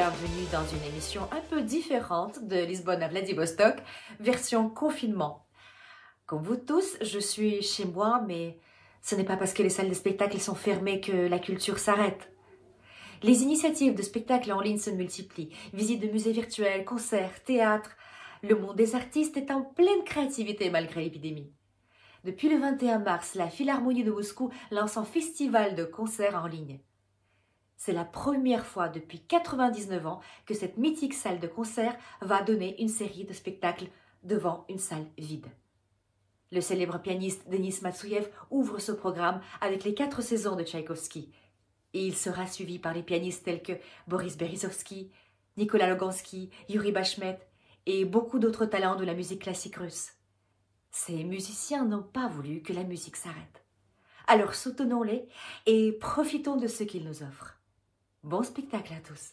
bienvenue dans une émission un peu différente de Lisbonne à Vladivostok, version confinement. Comme vous tous, je suis chez moi, mais ce n'est pas parce que les salles de spectacle sont fermées que la culture s'arrête. Les initiatives de spectacles en ligne se multiplient, visites de musées virtuels, concerts, théâtres. Le monde des artistes est en pleine créativité malgré l'épidémie. Depuis le 21 mars, la Philharmonie de Moscou lance un festival de concerts en ligne. C'est la première fois depuis 99 ans que cette mythique salle de concert va donner une série de spectacles devant une salle vide. Le célèbre pianiste Denis Matsuyev ouvre ce programme avec les quatre saisons de Tchaïkovski, et il sera suivi par les pianistes tels que Boris Berezovsky, Nicolas Logansky, Yuri Bashmet et beaucoup d'autres talents de la musique classique russe. Ces musiciens n'ont pas voulu que la musique s'arrête. Alors soutenons-les et profitons de ce qu'ils nous offrent. Bon spectacle à tous.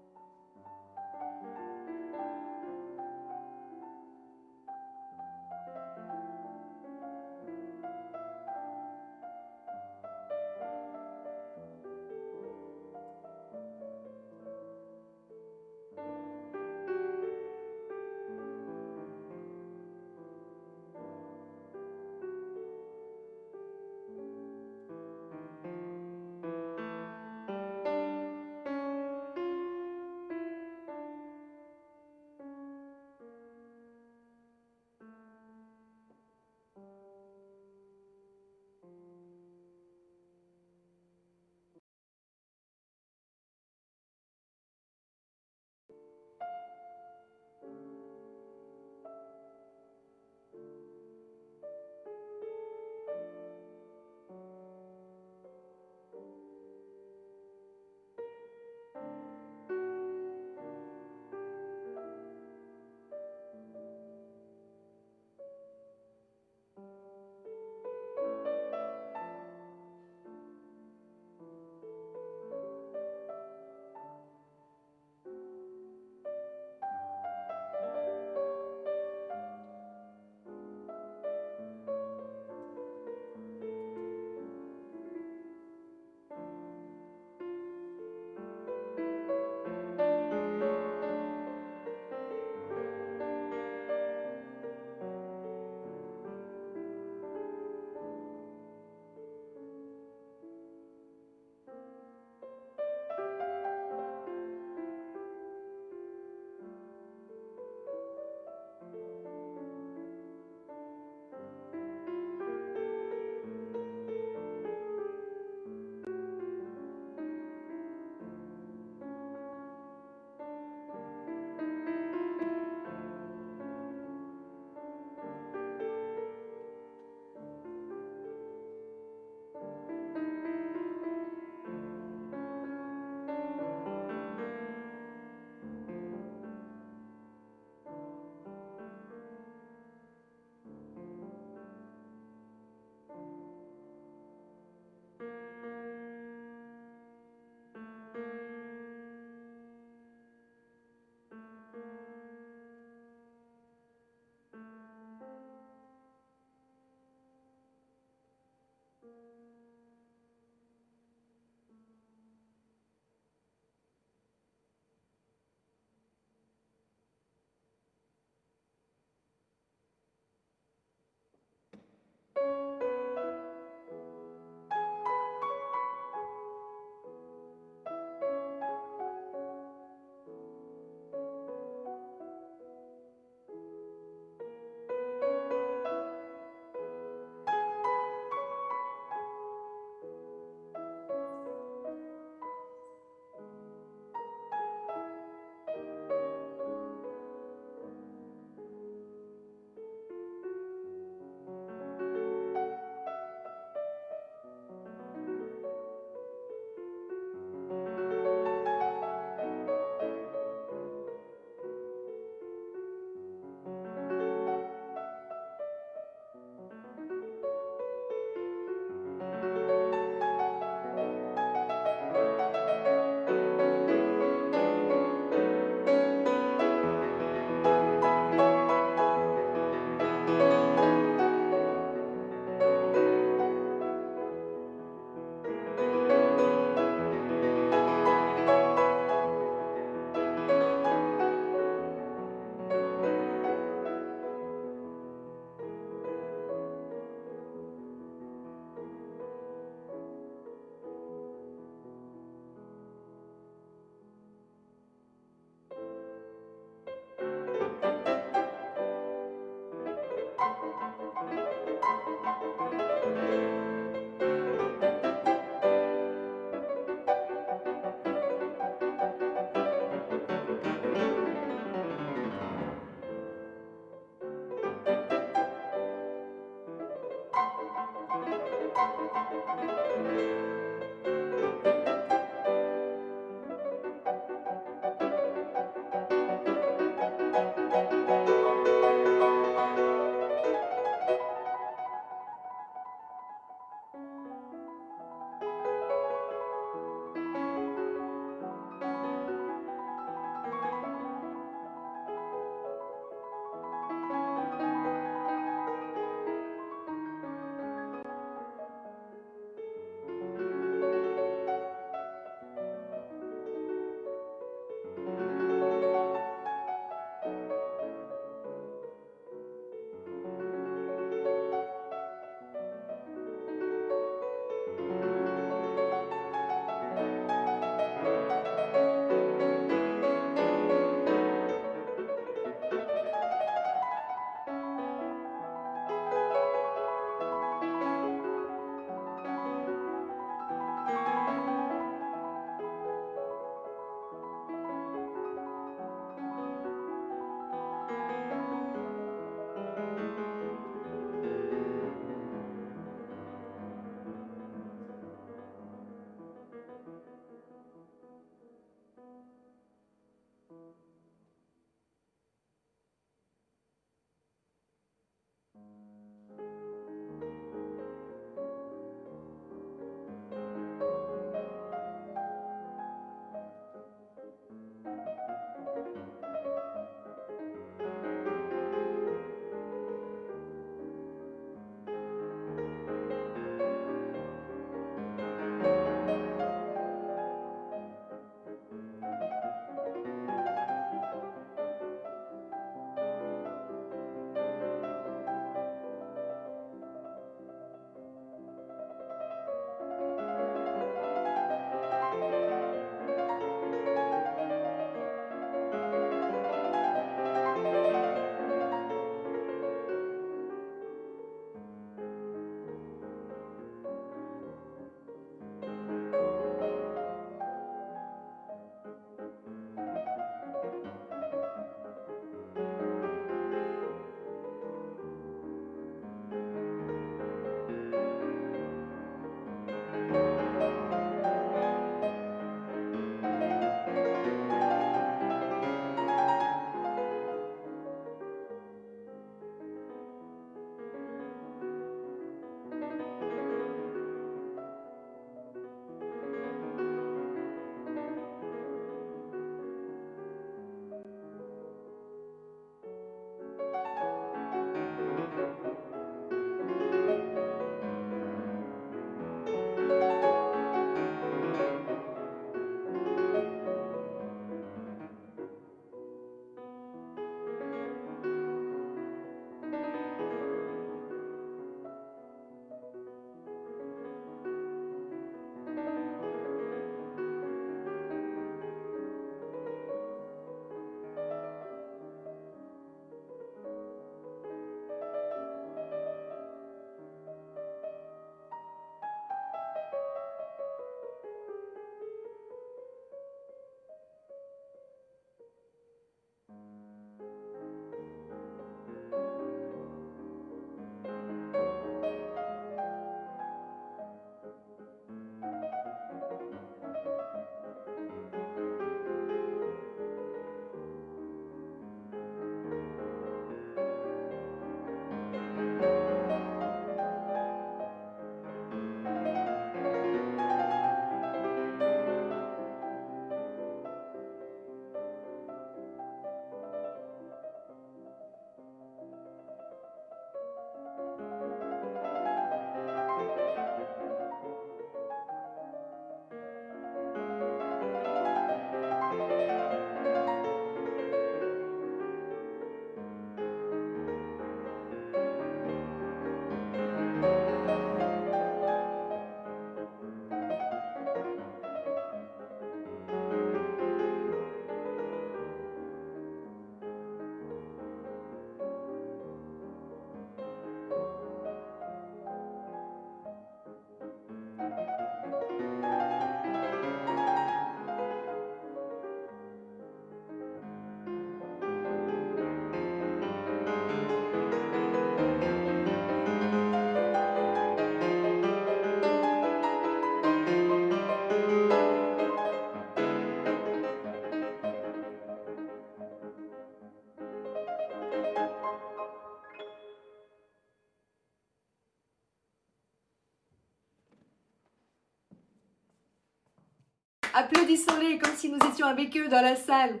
Applaudissons-les comme si nous étions avec eux dans la salle.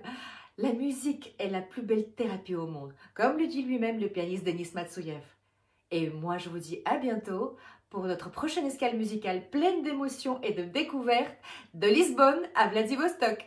La musique est la plus belle thérapie au monde, comme le dit lui-même le pianiste Denis Matsuyev. Et moi, je vous dis à bientôt pour notre prochaine escale musicale pleine d'émotions et de découvertes de Lisbonne à Vladivostok.